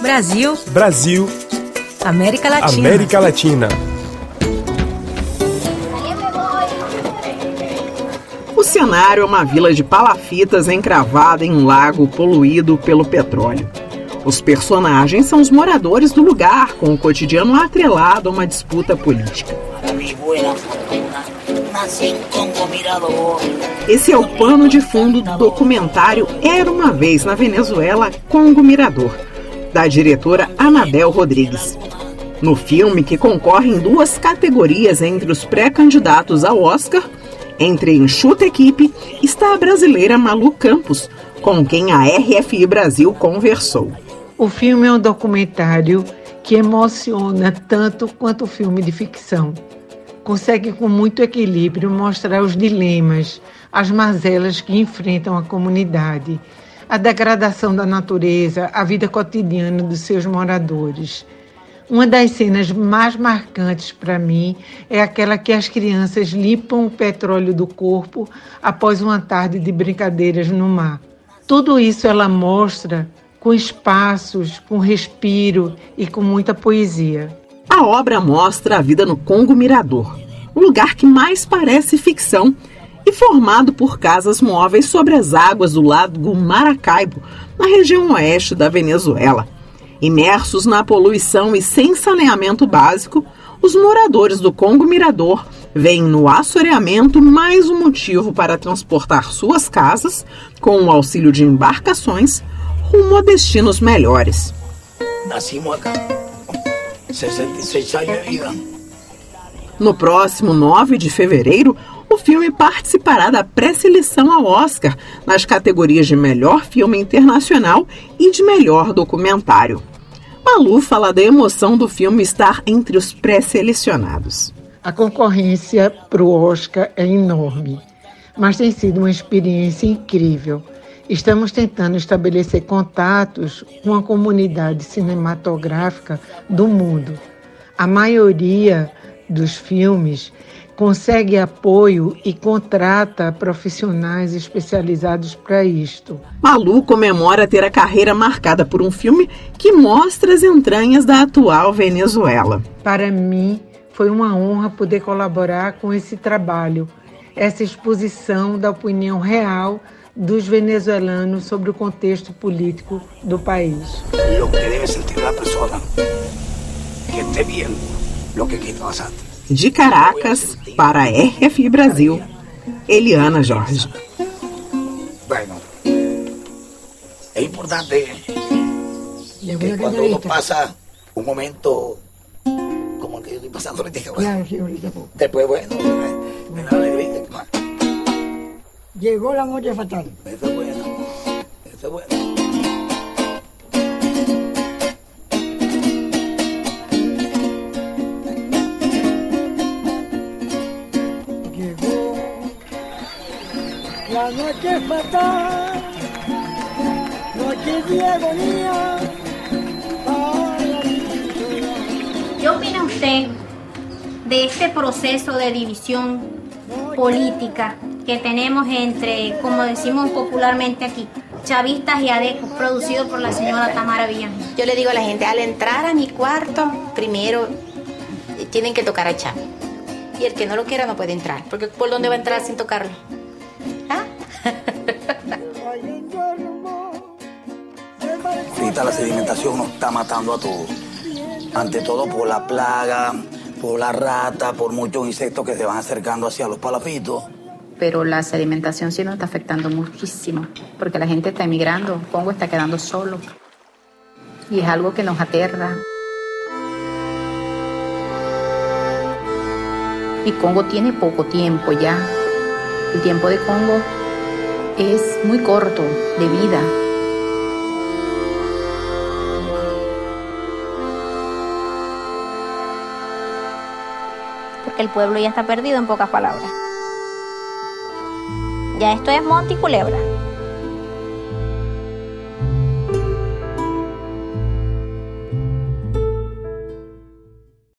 Brasil. Brasil. América Latina. América Latina. O cenário é uma vila de palafitas encravada em um lago poluído pelo petróleo. Os personagens são os moradores do lugar, com o cotidiano atrelado a uma disputa política. Esse é o pano de fundo do documentário Era uma Vez na Venezuela, Congo Mirador, da diretora Anabel Rodrigues. No filme, que concorre em duas categorias entre os pré-candidatos ao Oscar, entre enxuta equipe, está a brasileira Malu Campos, com quem a RFI Brasil conversou. O filme é um documentário que emociona tanto quanto o filme de ficção. Consegue com muito equilíbrio mostrar os dilemas, as mazelas que enfrentam a comunidade, a degradação da natureza, a vida cotidiana dos seus moradores. Uma das cenas mais marcantes para mim é aquela que as crianças limpam o petróleo do corpo após uma tarde de brincadeiras no mar. Tudo isso ela mostra com espaços, com respiro e com muita poesia. A obra mostra a vida no Congo Mirador, o lugar que mais parece ficção e formado por casas móveis sobre as águas do lago Maracaibo, na região oeste da Venezuela. Imersos na poluição e sem saneamento básico, os moradores do Congo Mirador veem no assoreamento mais um motivo para transportar suas casas, com o auxílio de embarcações, rumo a destinos melhores. Nascimos acá. 66 anos de vida. No próximo 9 de fevereiro, o filme participará da pré-seleção ao Oscar nas categorias de melhor filme internacional e de melhor documentário. Malu fala da emoção do filme estar entre os pré-selecionados. A concorrência para o Oscar é enorme, mas tem sido uma experiência incrível. Estamos tentando estabelecer contatos com a comunidade cinematográfica do mundo. A maioria dos filmes consegue apoio e contrata profissionais especializados para isto. Malu comemora ter a carreira marcada por um filme que mostra as entranhas da atual Venezuela. Para mim, foi uma honra poder colaborar com esse trabalho, essa exposição da opinião real dos venezuelanos sobre o contexto político do país. Lo que debe sentir la persona que esté viendo lo que. De Caracas, para a RFI Brasil, Eliana Jorge. Bueno, es importante que cuando uno pasa un momento como el que yo estoy pasando ahorita, ahorita poco. después, bueno, me, me da alegría. Llegó la muerte fatal. Eso es bueno, eso es bueno. Llegó la noche fatal. Noche de agonía. ¿Qué opina usted de este proceso de división política que tenemos entre, como decimos popularmente aquí, chavistas y adecos, producido por la señora Tamara Villamil? Yo le digo a la gente, al entrar a mi cuarto, primero eh, tienen que tocar a Chávez. Y el que no lo quiera no puede entrar, porque ¿por dónde va a entrar sin tocarlo? ¿Ah? Ahorita la sedimentación nos está matando a todos. Ante todo por la plaga, por la rata, por muchos insectos que se van acercando hacia los palafitos. Pero la sedimentación sí nos está afectando muchísimo, porque la gente está emigrando, Congo está quedando solo. Y es algo que nos aterra. Y Congo tiene poco tiempo ya. El tiempo de Congo es muy corto de vida. Porque el pueblo ya está perdido en pocas palabras. Ya esto es monte culebra.